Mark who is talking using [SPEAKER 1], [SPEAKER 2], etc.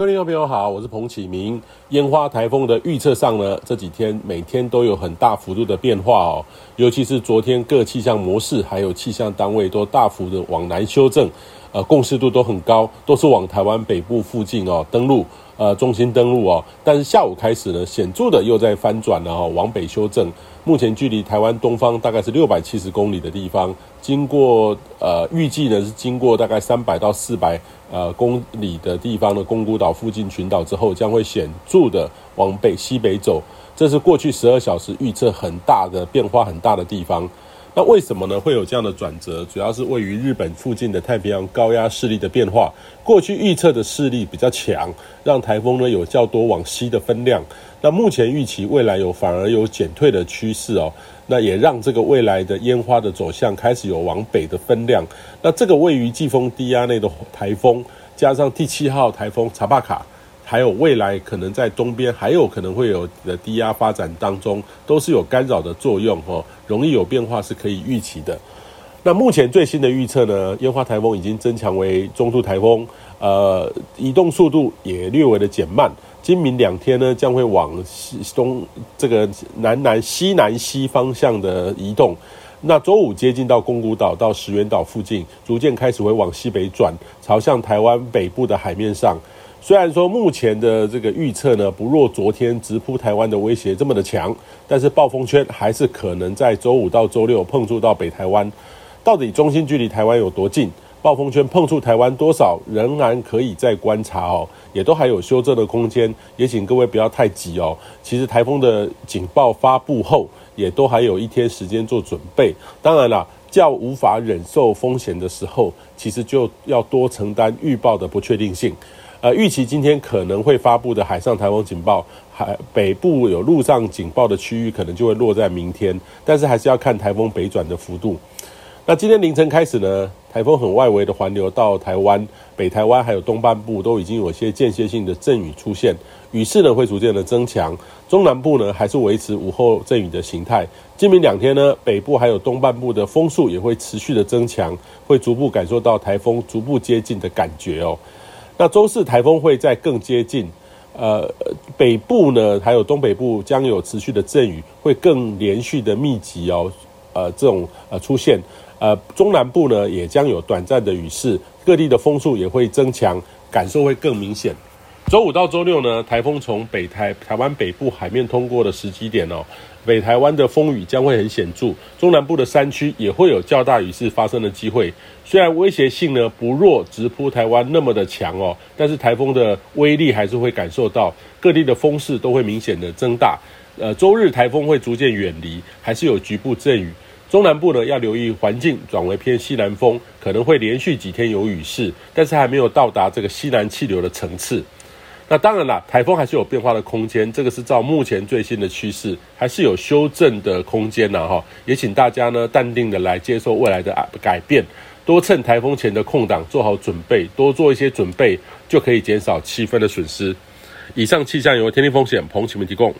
[SPEAKER 1] 各位朋友好，我是彭启明。烟花台风的预测上呢，这几天每天都有很大幅度的变化哦，尤其是昨天各气象模式还有气象单位都大幅的往南修正，呃，共识度都很高，都是往台湾北部附近哦登陆，呃，中心登陆哦。但是下午开始呢，显著的又在翻转了哦，往北修正。目前距离台湾东方大概是六百七十公里的地方，经过呃预计呢是经过大概三百到四百呃公里的地方的宫古岛附近群岛之后，将会显著的往北西北走。这是过去十二小时预测很大的变化很大的地方。那为什么呢？会有这样的转折？主要是位于日本附近的太平洋高压势力的变化。过去预测的势力比较强，让台风呢有较多往西的分量。那目前预期未来有反而有减退的趋势哦。那也让这个未来的烟花的走向开始有往北的分量。那这个位于季风低压内的台风，加上第七号台风查帕卡。还有未来可能在东边还有可能会有的低压发展当中，都是有干扰的作用哦，容易有变化是可以预期的。那目前最新的预测呢，烟花台风已经增强为中度台风，呃，移动速度也略微的减慢。今明两天呢，将会往西东这个南南西南西方向的移动。那周五接近到宫古岛到石垣岛附近，逐渐开始会往西北转，朝向台湾北部的海面上。虽然说目前的这个预测呢，不若昨天直扑台湾的威胁这么的强，但是暴风圈还是可能在周五到周六碰触到北台湾。到底中心距离台湾有多近？暴风圈碰触台湾多少？仍然可以再观察哦，也都还有修正的空间。也请各位不要太急哦。其实台风的警报发布后，也都还有一天时间做准备。当然了，较无法忍受风险的时候，其实就要多承担预报的不确定性。呃，预期今天可能会发布的海上台风警报，海北部有陆上警报的区域，可能就会落在明天。但是还是要看台风北转的幅度。那今天凌晨开始呢，台风很外围的环流到台湾、北台湾还有东半部都已经有些间歇性的阵雨出现，雨势呢会逐渐的增强。中南部呢还是维持午后阵雨的形态。今明两天呢，北部还有东半部的风速也会持续的增强，会逐步感受到台风逐步接近的感觉哦。那周四台风会在更接近，呃，北部呢，还有东北部将有持续的阵雨，会更连续的密集哦，呃，这种呃出现，呃，中南部呢也将有短暂的雨势，各地的风速也会增强，感受会更明显。周五到周六呢，台风从北台台湾北部海面通过的时机点哦，北台湾的风雨将会很显著，中南部的山区也会有较大雨势发生的机会。虽然威胁性呢不弱直扑台湾那么的强哦，但是台风的威力还是会感受到，各地的风势都会明显的增大。呃，周日台风会逐渐远离，还是有局部阵雨。中南部呢要留意环境转为偏西南风，可能会连续几天有雨势，但是还没有到达这个西南气流的层次。那当然啦，台风还是有变化的空间，这个是照目前最新的趋势，还是有修正的空间呐哈。也请大家呢淡定的来接受未来的改变，多趁台风前的空档做好准备，多做一些准备就可以减少气氛的损失。以上气象由天气风险彭启明提供。